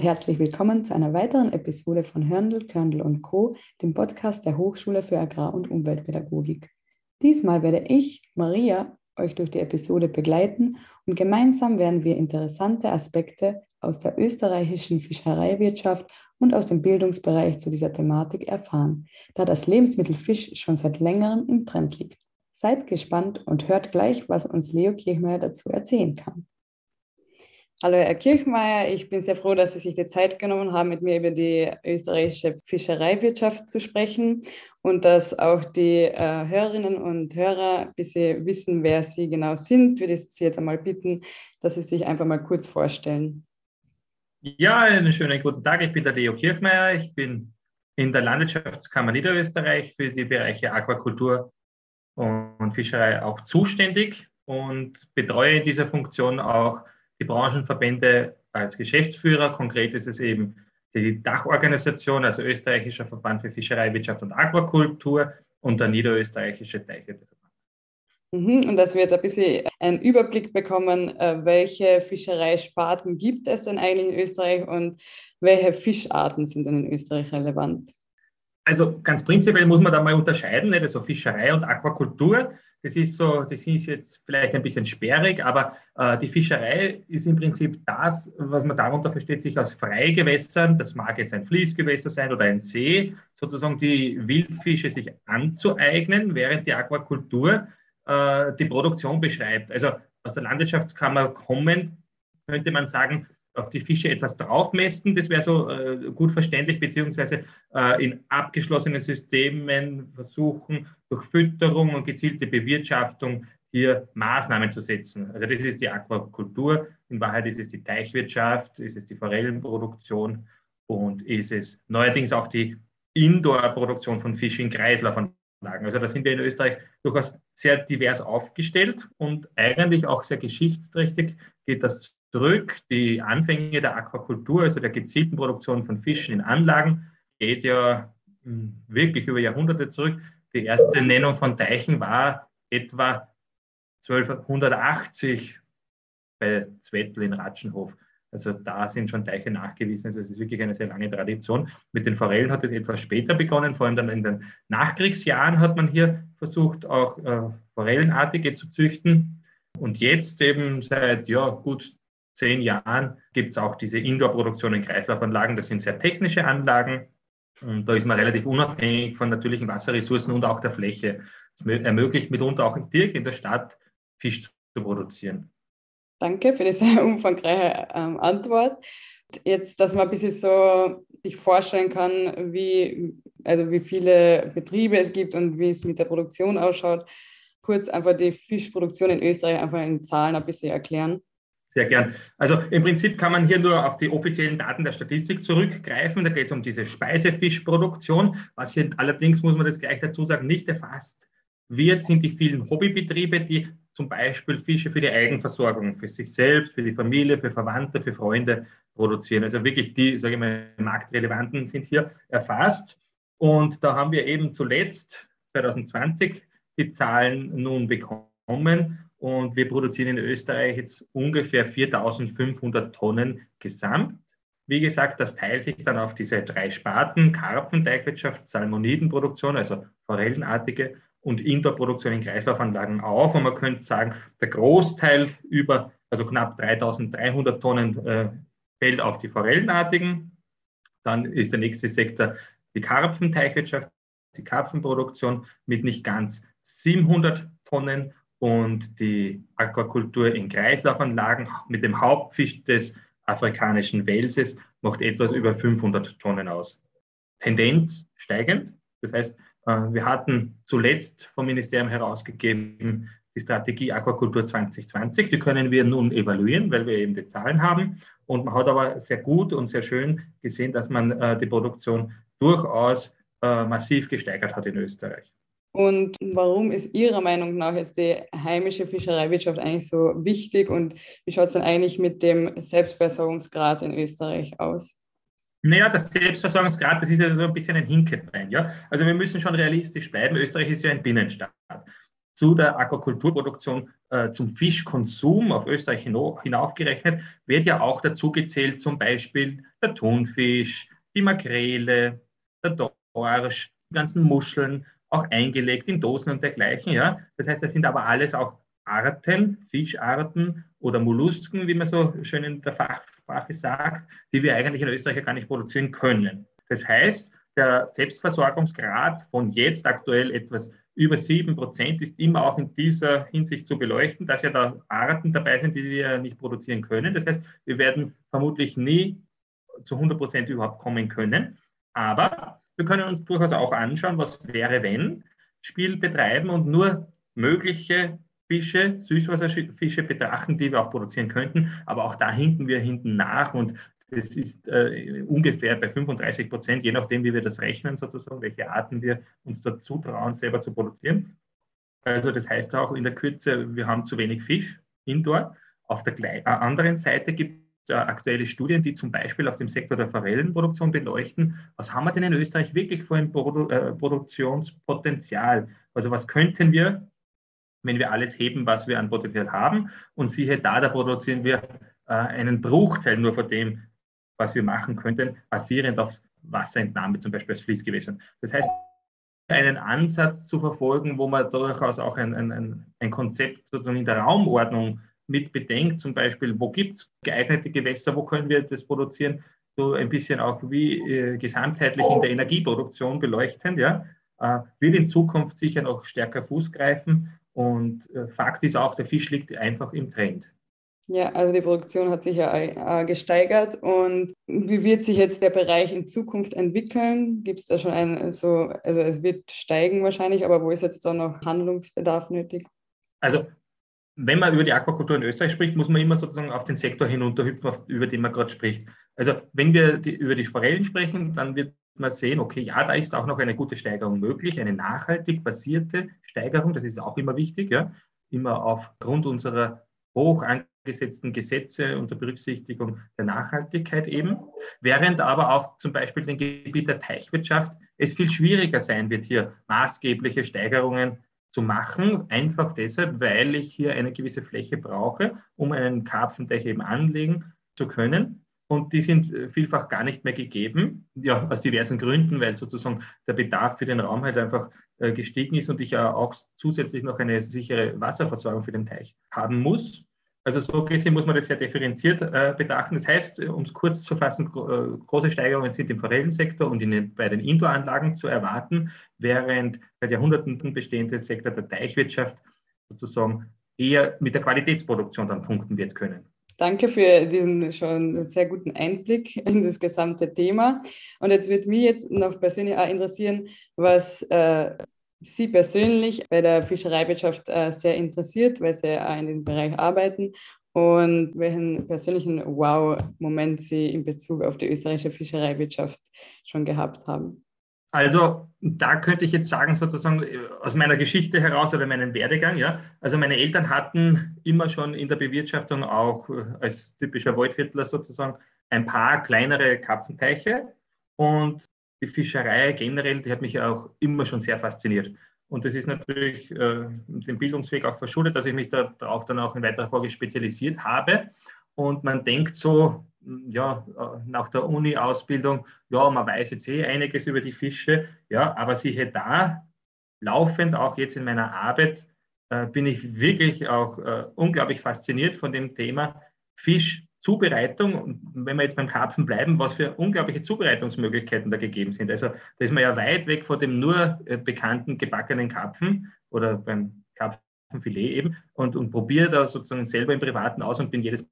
und herzlich willkommen zu einer weiteren Episode von Hörndl, Körndl und Co., dem Podcast der Hochschule für Agrar- und Umweltpädagogik. Diesmal werde ich, Maria, euch durch die Episode begleiten und gemeinsam werden wir interessante Aspekte aus der österreichischen Fischereiwirtschaft und aus dem Bildungsbereich zu dieser Thematik erfahren, da das Lebensmittel Fisch schon seit längerem im Trend liegt. Seid gespannt und hört gleich, was uns Leo Kirchmeier dazu erzählen kann. Hallo Herr Kirchmeier, ich bin sehr froh, dass Sie sich die Zeit genommen haben, mit mir über die österreichische Fischereiwirtschaft zu sprechen und dass auch die äh, Hörerinnen und Hörer ein bisschen wissen, wer Sie genau sind, würde ich Sie jetzt einmal bitten, dass Sie sich einfach mal kurz vorstellen. Ja, einen schönen guten Tag. Ich bin der Leo Kirchmeier. Ich bin in der Landwirtschaftskammer Niederösterreich für die Bereiche Aquakultur und Fischerei auch zuständig und betreue in dieser Funktion auch die Branchenverbände als Geschäftsführer. Konkret ist es eben die Dachorganisation, also Österreichischer Verband für Fischerei, Wirtschaft und Aquakultur und der Niederösterreichische Teichwirteverband. Mhm, und dass wir jetzt ein bisschen einen Überblick bekommen, äh, welche Fischereisparten gibt es denn eigentlich in Österreich und welche Fischarten sind denn in Österreich relevant? Also ganz prinzipiell muss man da mal unterscheiden, also Fischerei und Aquakultur. Das ist so, das ist jetzt vielleicht ein bisschen sperrig, aber äh, die Fischerei ist im Prinzip das, was man darunter versteht, sich aus Freigewässern, das mag jetzt ein Fließgewässer sein oder ein See, sozusagen die Wildfische sich anzueignen, während die Aquakultur äh, die Produktion beschreibt. Also aus der Landwirtschaftskammer kommend könnte man sagen, auf die Fische etwas draufmästen. Das wäre so äh, gut verständlich, beziehungsweise äh, in abgeschlossenen Systemen versuchen, durch Fütterung und gezielte Bewirtschaftung hier Maßnahmen zu setzen. Also das ist die Aquakultur. In Wahrheit ist es die Teichwirtschaft, ist es die Forellenproduktion und ist es neuerdings auch die Indoor-Produktion von Fisch in Kreislaufanlagen. Also da sind wir in Österreich durchaus sehr divers aufgestellt und eigentlich auch sehr geschichtsträchtig geht das zurück. Die Anfänge der Aquakultur, also der gezielten Produktion von Fischen in Anlagen, geht ja hm, wirklich über Jahrhunderte zurück. Die erste Nennung von Teichen war etwa 1280 bei Zwettl in Ratschenhof. Also da sind schon Teiche nachgewiesen. Also es ist wirklich eine sehr lange Tradition. Mit den Forellen hat es etwas später begonnen, vor allem dann in den Nachkriegsjahren hat man hier versucht, auch äh, Forellenartige zu züchten. Und jetzt eben seit ja, gut zehn Jahren gibt es auch diese Indoor-Produktion in Kreislaufanlagen. Das sind sehr technische Anlagen. Und da ist man relativ unabhängig von natürlichen Wasserressourcen und auch der Fläche. Es ermöglicht mitunter auch direkt in der Stadt Fisch zu produzieren. Danke für die sehr umfangreiche ähm, Antwort. Jetzt, dass man ein bisschen so sich vorstellen kann, wie, also wie viele Betriebe es gibt und wie es mit der Produktion ausschaut, kurz einfach die Fischproduktion in Österreich einfach in Zahlen ein bisschen erklären. Sehr gern. Also im Prinzip kann man hier nur auf die offiziellen Daten der Statistik zurückgreifen. Da geht es um diese Speisefischproduktion. Was hier allerdings, muss man das gleich dazu sagen, nicht erfasst wird, sind die vielen Hobbybetriebe, die zum Beispiel Fische für die Eigenversorgung, für sich selbst, für die Familie, für Verwandte, für Freunde produzieren. Also wirklich die, sage ich mal, marktrelevanten sind hier erfasst. Und da haben wir eben zuletzt 2020 die Zahlen nun bekommen. Und wir produzieren in Österreich jetzt ungefähr 4500 Tonnen gesamt. Wie gesagt, das teilt sich dann auf diese drei Sparten, Karpfenteichwirtschaft, Salmonidenproduktion, also Forellenartige und Indoor-Produktion in Kreislaufanlagen auf. Und man könnte sagen, der Großteil über, also knapp 3300 Tonnen äh, fällt auf die Forellenartigen. Dann ist der nächste Sektor die Karpfenteichwirtschaft, die Karpfenproduktion mit nicht ganz 700 Tonnen und die Aquakultur in Kreislaufanlagen mit dem Hauptfisch des afrikanischen Welses macht etwas über 500 Tonnen aus. Tendenz steigend. Das heißt, äh, wir hatten zuletzt vom Ministerium herausgegeben die Strategie Aquakultur 2020. Die können wir nun evaluieren, weil wir eben die Zahlen haben. Und man hat aber sehr gut und sehr schön gesehen, dass man äh, die Produktion durchaus äh, massiv gesteigert hat in Österreich. Und warum ist Ihrer Meinung nach jetzt die heimische Fischereiwirtschaft eigentlich so wichtig und wie schaut es denn eigentlich mit dem Selbstversorgungsgrad in Österreich aus? Naja, das Selbstversorgungsgrad, das ist ja so ein bisschen ein Hinkebein. Ja? Also wir müssen schon realistisch bleiben. Österreich ist ja ein Binnenstaat. zu der Aquakulturproduktion äh, zum Fischkonsum auf Österreich hinaufgerechnet, wird ja auch dazu gezählt zum Beispiel der Thunfisch, die Makrele, der Dorsch, die ganzen Muscheln, auch eingelegt in Dosen und dergleichen. Ja? Das heißt, das sind aber alles auch Arten, Fischarten oder Mollusken, wie man so schön in der Fachsprache sagt, die wir eigentlich in Österreich gar nicht produzieren können. Das heißt, der Selbstversorgungsgrad von jetzt aktuell etwas über 7 Prozent ist immer auch in dieser Hinsicht zu beleuchten, dass ja da Arten dabei sind, die wir nicht produzieren können. Das heißt, wir werden vermutlich nie zu 100 Prozent überhaupt kommen können. Aber wir können uns durchaus auch anschauen, was wäre, wenn Spiel betreiben und nur mögliche Fische, Süßwasserfische betrachten, die wir auch produzieren könnten. Aber auch da hinken wir hinten nach und das ist äh, ungefähr bei 35 Prozent, je nachdem, wie wir das rechnen, sozusagen, welche Arten wir uns dazu trauen, selber zu produzieren. Also das heißt auch in der Kürze, wir haben zu wenig Fisch indoor. Auf der äh, anderen Seite gibt äh, aktuelle Studien, die zum Beispiel auf dem Sektor der Forellenproduktion beleuchten, was haben wir denn in Österreich wirklich für ein Produ äh, Produktionspotenzial? Also was könnten wir, wenn wir alles heben, was wir an Potenzial haben? Und siehe da, da produzieren wir äh, einen Bruchteil nur von dem, was wir machen könnten, basierend auf Wasserentnahme, zum Beispiel aus Fließgewässern. Das heißt, einen Ansatz zu verfolgen, wo man durchaus auch ein, ein, ein Konzept sozusagen in der Raumordnung mit bedenkt, zum Beispiel, wo gibt es geeignete Gewässer, wo können wir das produzieren, so ein bisschen auch wie äh, gesamtheitlich in der Energieproduktion beleuchtend, ja, äh, wird in Zukunft sicher noch stärker Fuß greifen. Und äh, Fakt ist auch, der Fisch liegt einfach im Trend. Ja, also die Produktion hat sich ja äh, gesteigert. Und wie wird sich jetzt der Bereich in Zukunft entwickeln? Gibt es da schon ein, so, also es wird steigen wahrscheinlich, aber wo ist jetzt da noch Handlungsbedarf nötig? Also wenn man über die Aquakultur in Österreich spricht, muss man immer sozusagen auf den Sektor hinunterhüpfen, über den man gerade spricht. Also wenn wir die, über die Forellen sprechen, dann wird man sehen, okay, ja, da ist auch noch eine gute Steigerung möglich, eine nachhaltig basierte Steigerung, das ist auch immer wichtig, ja, immer aufgrund unserer hoch gesetzten Gesetze unter Berücksichtigung der Nachhaltigkeit eben, während aber auch zum Beispiel im Gebiet der Teichwirtschaft es viel schwieriger sein wird, hier maßgebliche Steigerungen zu machen, einfach deshalb, weil ich hier eine gewisse Fläche brauche, um einen Karpfenteich eben anlegen zu können. Und die sind vielfach gar nicht mehr gegeben, ja, aus diversen Gründen, weil sozusagen der Bedarf für den Raum halt einfach äh, gestiegen ist und ich ja auch zusätzlich noch eine sichere Wasserversorgung für den Teich haben muss. Also so gesehen muss man das sehr differenziert äh, betrachten. Das heißt, um es kurz zu fassen, äh, große Steigerungen sind im Forellensektor und in bei den Indoor-Anlagen zu erwarten, während seit Jahrhunderten bestehende Sektor der Teichwirtschaft sozusagen eher mit der Qualitätsproduktion dann punkten wird können. Danke für diesen schon sehr guten Einblick in das gesamte Thema. Und jetzt wird mich jetzt noch persönlich auch interessieren, was äh, Sie persönlich bei der Fischereiwirtschaft äh, sehr interessiert, weil Sie auch in dem Bereich arbeiten und welchen persönlichen Wow-Moment Sie in Bezug auf die österreichische Fischereiwirtschaft schon gehabt haben. Also da könnte ich jetzt sagen, sozusagen äh, aus meiner Geschichte heraus oder meinem Werdegang, ja. Also meine Eltern hatten immer schon in der Bewirtschaftung auch äh, als typischer Waldviertler sozusagen ein paar kleinere Karpfenteiche und die Fischerei generell, die hat mich auch immer schon sehr fasziniert. Und das ist natürlich äh, dem Bildungsweg auch verschuldet, dass ich mich darauf dann auch in weiterer Folge spezialisiert habe. Und man denkt so, ja, äh, nach der Uni-Ausbildung, ja, man weiß jetzt eh einiges über die Fische, ja, aber siehe da, laufend auch jetzt in meiner Arbeit äh, bin ich wirklich auch äh, unglaublich fasziniert von dem Thema Fisch Zubereitung, wenn wir jetzt beim Karpfen bleiben, was für unglaubliche Zubereitungsmöglichkeiten da gegeben sind. Also da ist man ja weit weg von dem nur äh, bekannten gebackenen Karpfen oder beim Karpfenfilet eben und, und probiere da sozusagen selber im Privaten aus und bin jedes Mal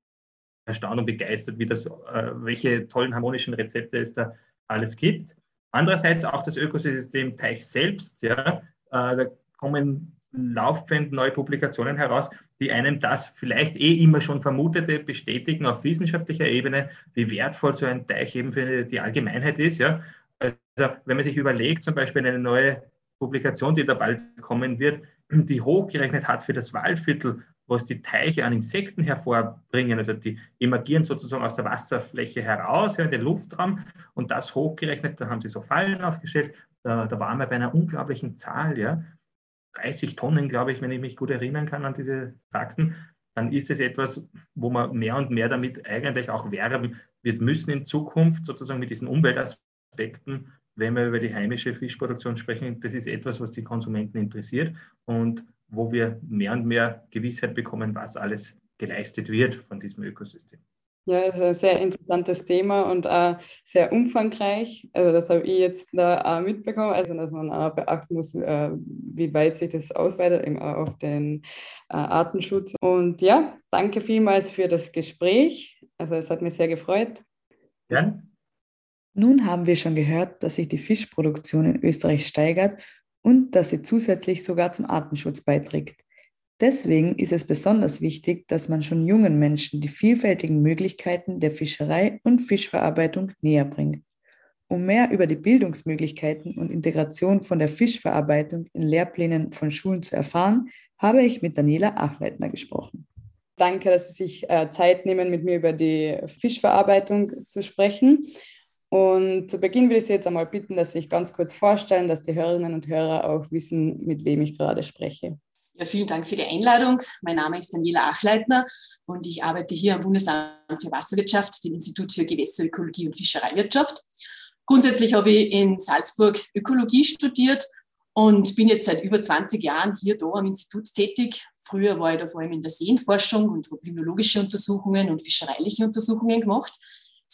erstaunt und begeistert, wie das, äh, welche tollen harmonischen Rezepte es da alles gibt. Andererseits auch das Ökosystem Teich selbst, ja, äh, da kommen laufend neue Publikationen heraus, die einem das vielleicht eh immer schon vermutete bestätigen auf wissenschaftlicher Ebene, wie wertvoll so ein Teich eben für die Allgemeinheit ist. Ja? Also wenn man sich überlegt, zum Beispiel eine neue Publikation, die da bald kommen wird, die hochgerechnet hat für das Waldviertel, was die Teiche an Insekten hervorbringen. Also die emergieren sozusagen aus der Wasserfläche heraus in den Luftraum und das hochgerechnet, da haben sie so Fallen aufgestellt, da, da waren wir bei einer unglaublichen Zahl. Ja 30 Tonnen, glaube ich, wenn ich mich gut erinnern kann an diese Fakten, dann ist es etwas, wo man mehr und mehr damit eigentlich auch werben wird müssen in Zukunft, sozusagen mit diesen Umweltaspekten, wenn wir über die heimische Fischproduktion sprechen. Das ist etwas, was die Konsumenten interessiert und wo wir mehr und mehr Gewissheit bekommen, was alles geleistet wird von diesem Ökosystem. Ja, das ist ein sehr interessantes Thema und auch sehr umfangreich. Also das habe ich jetzt da auch mitbekommen, also dass man auch beachten muss, äh, wie weit sich das ausweitet, eben auch auf den äh, Artenschutz. Und ja, danke vielmals für das Gespräch. Also es hat mich sehr gefreut. Gern. Nun haben wir schon gehört, dass sich die Fischproduktion in Österreich steigert und dass sie zusätzlich sogar zum Artenschutz beiträgt. Deswegen ist es besonders wichtig, dass man schon jungen Menschen die vielfältigen Möglichkeiten der Fischerei und Fischverarbeitung näher bringt. Um mehr über die Bildungsmöglichkeiten und Integration von der Fischverarbeitung in Lehrplänen von Schulen zu erfahren, habe ich mit Daniela Achleitner gesprochen. Danke, dass Sie sich äh, Zeit nehmen, mit mir über die Fischverarbeitung zu sprechen. Und zu Beginn will ich Sie jetzt einmal bitten, dass Sie sich ganz kurz vorstellen, dass die Hörerinnen und Hörer auch wissen, mit wem ich gerade spreche. Ja, vielen Dank für die Einladung. Mein Name ist Daniela Achleitner und ich arbeite hier am Bundesamt für Wasserwirtschaft, dem Institut für Gewässerökologie und Fischereiwirtschaft. Grundsätzlich habe ich in Salzburg Ökologie studiert und bin jetzt seit über 20 Jahren hier da am Institut tätig. Früher war ich da vor allem in der Seenforschung und habe limnologische Untersuchungen und fischereiliche Untersuchungen gemacht.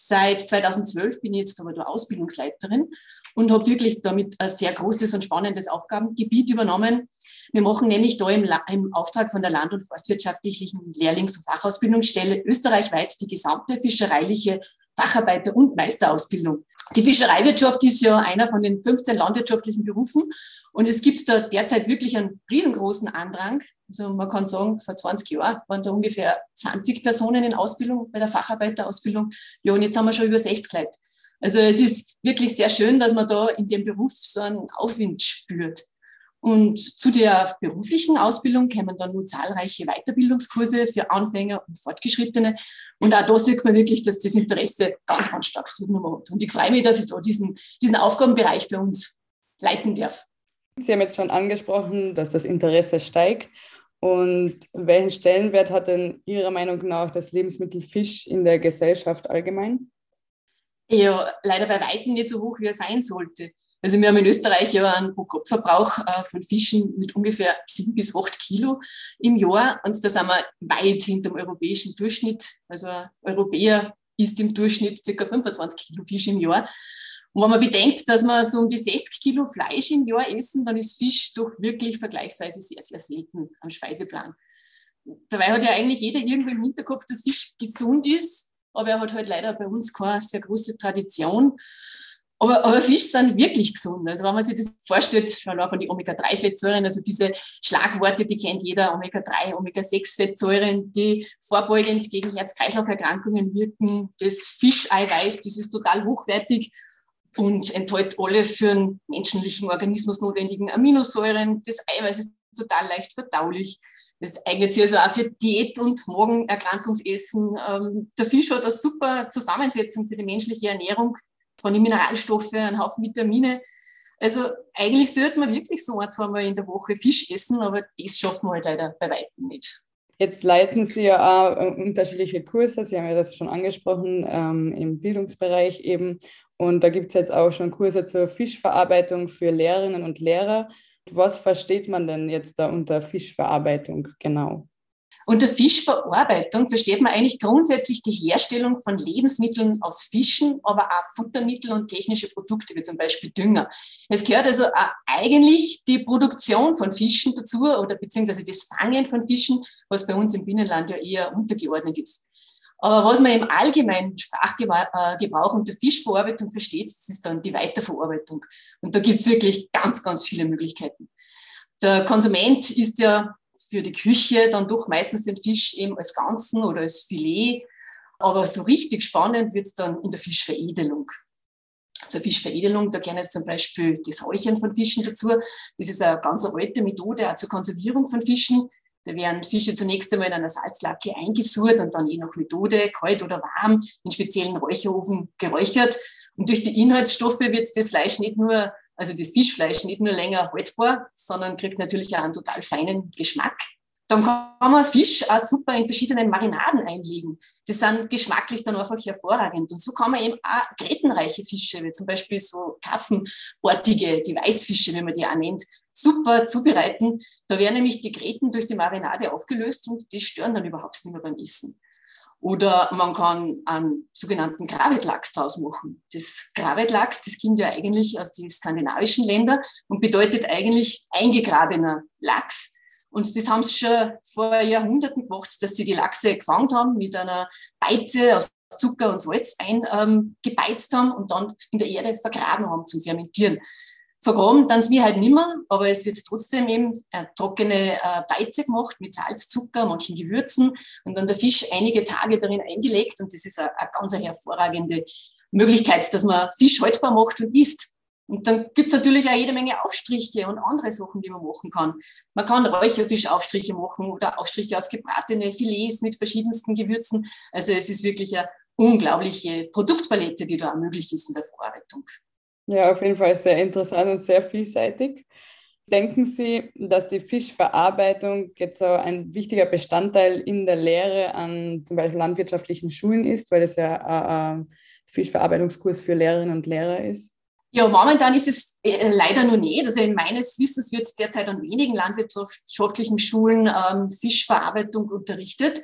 Seit 2012 bin ich jetzt aber da Ausbildungsleiterin und habe wirklich damit ein sehr großes und spannendes Aufgabengebiet übernommen. Wir machen nämlich da im, im Auftrag von der Land- und Forstwirtschaftlichen Lehrlings- und Fachausbildungsstelle österreichweit die gesamte fischereiliche Facharbeiter- und Meisterausbildung. Die Fischereiwirtschaft ist ja einer von den 15 landwirtschaftlichen Berufen und es gibt da derzeit wirklich einen riesengroßen Andrang. Also man kann sagen, vor 20 Jahren waren da ungefähr 20 Personen in Ausbildung bei der Facharbeiterausbildung. Ja, und jetzt haben wir schon über 60 Leute. Also es ist wirklich sehr schön, dass man da in dem Beruf so einen Aufwind spürt. Und zu der beruflichen Ausbildung kämen dann nun zahlreiche Weiterbildungskurse für Anfänger und Fortgeschrittene. Und auch da sieht man wirklich, dass das Interesse ganz, ganz stark zugenommen hat. Und ich freue mich, dass ich da diesen, diesen Aufgabenbereich bei uns leiten darf. Sie haben jetzt schon angesprochen, dass das Interesse steigt. Und welchen Stellenwert hat denn Ihrer Meinung nach das Lebensmittel Fisch in der Gesellschaft allgemein? Ja, leider bei weitem nicht so hoch, wie er sein sollte. Also wir haben in Österreich ja einen Pro-Kopf-Verbrauch äh, von Fischen mit ungefähr sieben bis acht Kilo im Jahr. Und da sind wir weit hinter dem europäischen Durchschnitt. Also ein Europäer isst im Durchschnitt ca. 25 Kilo Fisch im Jahr. Und wenn man bedenkt, dass wir so um die 60 Kilo Fleisch im Jahr essen, dann ist Fisch doch wirklich vergleichsweise sehr, sehr selten am Speiseplan. Dabei hat ja eigentlich jeder irgendwo im Hinterkopf, dass Fisch gesund ist, aber er hat halt leider bei uns keine sehr große Tradition. Aber, aber Fisch sind wirklich gesund. Also wenn man sich das vorstellt, schon von den Omega-3-Fettsäuren, also diese Schlagworte, die kennt jeder, Omega-3, Omega-6-Fettsäuren, die vorbeugend gegen Herz-Kreislauf-Erkrankungen wirken. Das Fischeiweiß, das ist total hochwertig und enthält alle für den menschlichen Organismus notwendigen Aminosäuren. Das Eiweiß ist total leicht verdaulich. Das eignet sich also auch für Diät- und Magenerkrankungsessen. Ähm, der Fisch hat eine super Zusammensetzung für die menschliche Ernährung von den Mineralstoffen, einen Haufen Vitamine. Also eigentlich sollte man wirklich so ein, zweimal in der Woche Fisch essen, aber das schaffen wir halt leider bei weitem nicht. Jetzt leiten Sie ja auch äh, unterschiedliche Kurse, Sie haben ja das schon angesprochen, ähm, im Bildungsbereich eben. Und da gibt es jetzt auch schon Kurse zur Fischverarbeitung für Lehrerinnen und Lehrer. Was versteht man denn jetzt da unter Fischverarbeitung genau? Unter Fischverarbeitung versteht man eigentlich grundsätzlich die Herstellung von Lebensmitteln aus Fischen, aber auch Futtermittel und technische Produkte, wie zum Beispiel Dünger. Es gehört also eigentlich die Produktion von Fischen dazu oder beziehungsweise das Fangen von Fischen, was bei uns im Binnenland ja eher untergeordnet ist. Aber was man im allgemeinen Sprachgebrauch unter Fischverarbeitung versteht, das ist dann die Weiterverarbeitung. Und da gibt es wirklich ganz, ganz viele Möglichkeiten. Der Konsument ist ja für die Küche dann doch meistens den Fisch eben als Ganzen oder als Filet. Aber so richtig spannend wird es dann in der Fischveredelung. Zur Fischveredelung, da gehören jetzt zum Beispiel das Räuchern von Fischen dazu. Das ist eine ganz alte Methode auch zur Konservierung von Fischen. Da werden Fische zunächst einmal in einer Salzlake eingesurrt und dann je nach Methode, kalt oder warm, in speziellen Räucherofen geräuchert. Und durch die Inhaltsstoffe wird das Fleisch nicht nur also das Fischfleisch nicht nur länger haltbar, sondern kriegt natürlich auch einen total feinen Geschmack. Dann kann man Fisch auch super in verschiedenen Marinaden einlegen. Die sind geschmacklich dann einfach hervorragend. Und so kann man eben auch grätenreiche Fische, wie zum Beispiel so Karpfenartige, die Weißfische, wie man die auch nennt, super zubereiten. Da werden nämlich die Gräten durch die Marinade aufgelöst und die stören dann überhaupt nicht mehr beim Essen. Oder man kann einen sogenannten Gravetlachs draus machen. Das Gravetlachs, das kommt ja eigentlich aus den skandinavischen Ländern und bedeutet eigentlich eingegrabener Lachs. Und das haben sie schon vor Jahrhunderten gemacht, dass sie die Lachse gefangen haben, mit einer Beize aus Zucker und Salz eingebeizt ähm, haben und dann in der Erde vergraben haben zum Fermentieren. Vergraben dann mir halt nimmer, aber es wird trotzdem eben eine trockene äh, Beize gemacht mit Salz, Zucker, manchen Gewürzen und dann der Fisch einige Tage darin eingelegt und das ist eine, ganz hervorragende Möglichkeit, dass man Fisch haltbar macht und isst. Und dann gibt es natürlich auch jede Menge Aufstriche und andere Sachen, die man machen kann. Man kann Räucherfischaufstriche machen oder Aufstriche aus gebratene Filets mit verschiedensten Gewürzen. Also es ist wirklich eine unglaubliche Produktpalette, die da möglich ist in der Verarbeitung. Ja, auf jeden Fall sehr interessant und sehr vielseitig. Denken Sie, dass die Fischverarbeitung jetzt so ein wichtiger Bestandteil in der Lehre an zum Beispiel landwirtschaftlichen Schulen ist, weil es ja ein Fischverarbeitungskurs für Lehrerinnen und Lehrer ist? Ja, momentan ist es äh, leider noch nicht. Also in meines Wissens wird derzeit an wenigen landwirtschaftlichen Schulen ähm, Fischverarbeitung unterrichtet.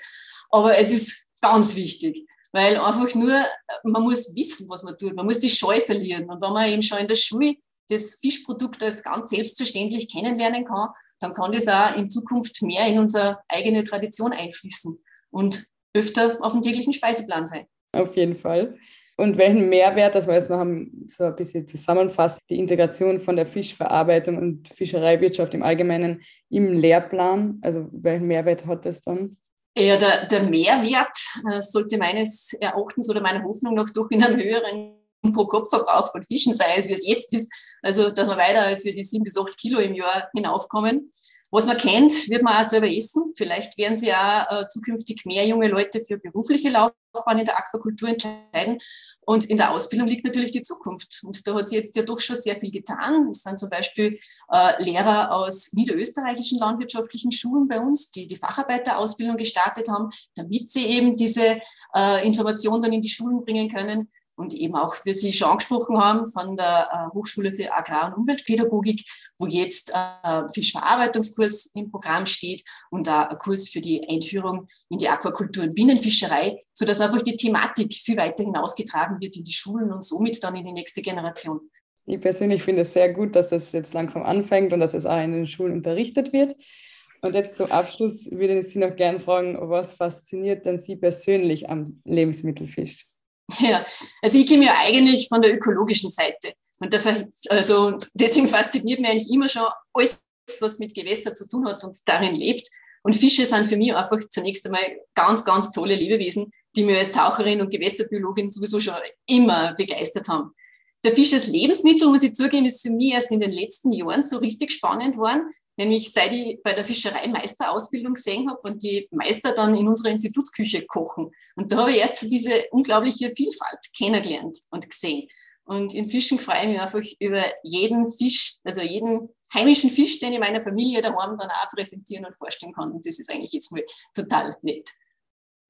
Aber es ist ganz wichtig weil einfach nur, man muss wissen, was man tut, man muss die Scheu verlieren. Und wenn man eben schon in der Schule das Fischprodukt als ganz selbstverständlich kennenlernen kann, dann kann das auch in Zukunft mehr in unsere eigene Tradition einfließen und öfter auf dem täglichen Speiseplan sein. Auf jeden Fall. Und welchen Mehrwert, dass wir jetzt noch so ein bisschen zusammenfasst, die Integration von der Fischverarbeitung und Fischereiwirtschaft im Allgemeinen im Lehrplan, also welchen Mehrwert hat das dann? Ja, der, der Mehrwert äh, sollte meines Erachtens oder meiner Hoffnung nach doch in einem höheren Pro-Kopf-Verbrauch von Fischen sein, als wie es jetzt ist. Also, dass wir weiter als wir die sieben bis acht Kilo im Jahr hinaufkommen. Was man kennt, wird man auch selber essen. Vielleicht werden sich auch äh, zukünftig mehr junge Leute für berufliche Laufbahn in der Aquakultur entscheiden. Und in der Ausbildung liegt natürlich die Zukunft. Und da hat sich jetzt ja doch schon sehr viel getan. Es sind zum Beispiel äh, Lehrer aus niederösterreichischen landwirtschaftlichen Schulen bei uns, die die Facharbeiterausbildung gestartet haben, damit sie eben diese äh, Informationen dann in die Schulen bringen können und eben auch, wie Sie schon angesprochen haben, von der äh, Hochschule für Agrar- und Umweltpädagogik, wo jetzt äh, Fischverarbeitungskurs im Programm steht und da ein Kurs für die Einführung in die Aquakultur und Binnenfischerei, sodass einfach die Thematik viel weiter hinausgetragen wird in die Schulen und somit dann in die nächste Generation. Ich persönlich finde es sehr gut, dass es jetzt langsam anfängt und dass es auch in den Schulen unterrichtet wird. Und jetzt zum Abschluss würde ich Sie noch gerne fragen, was fasziniert denn Sie persönlich am Lebensmittelfisch? Ja, also ich komme ja eigentlich von der ökologischen Seite. Und der, also deswegen fasziniert mich eigentlich immer schon alles, was mit Gewässer zu tun hat und darin lebt. Und Fische sind für mich einfach zunächst einmal ganz, ganz tolle Lebewesen, die mir als Taucherin und Gewässerbiologin sowieso schon immer begeistert haben. Der Fisch als Lebensmittel, muss ich zugeben, ist für mich erst in den letzten Jahren so richtig spannend worden, nämlich seit ich bei der Fischereimeisterausbildung gesehen habe und die Meister dann in unserer Institutsküche kochen. Und da habe ich erst diese unglaubliche Vielfalt kennengelernt und gesehen. Und inzwischen freue ich mich einfach über jeden Fisch, also jeden heimischen Fisch, den ich meiner Familie daheim dann auch präsentieren und vorstellen kann. Und das ist eigentlich jetzt mal total nett.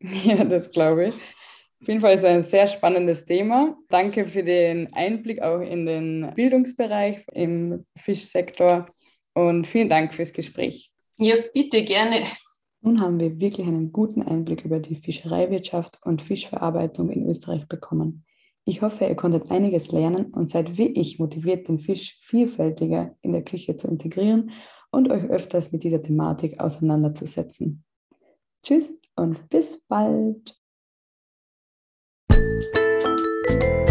Ja, das glaube ich. Auf jeden Fall ist es ein sehr spannendes Thema. Danke für den Einblick auch in den Bildungsbereich im Fischsektor und vielen Dank fürs Gespräch. Ja, bitte gerne. Nun haben wir wirklich einen guten Einblick über die Fischereiwirtschaft und Fischverarbeitung in Österreich bekommen. Ich hoffe, ihr konntet einiges lernen und seid wie ich motiviert, den Fisch vielfältiger in der Küche zu integrieren und euch öfters mit dieser Thematik auseinanderzusetzen. Tschüss und bis bald. Música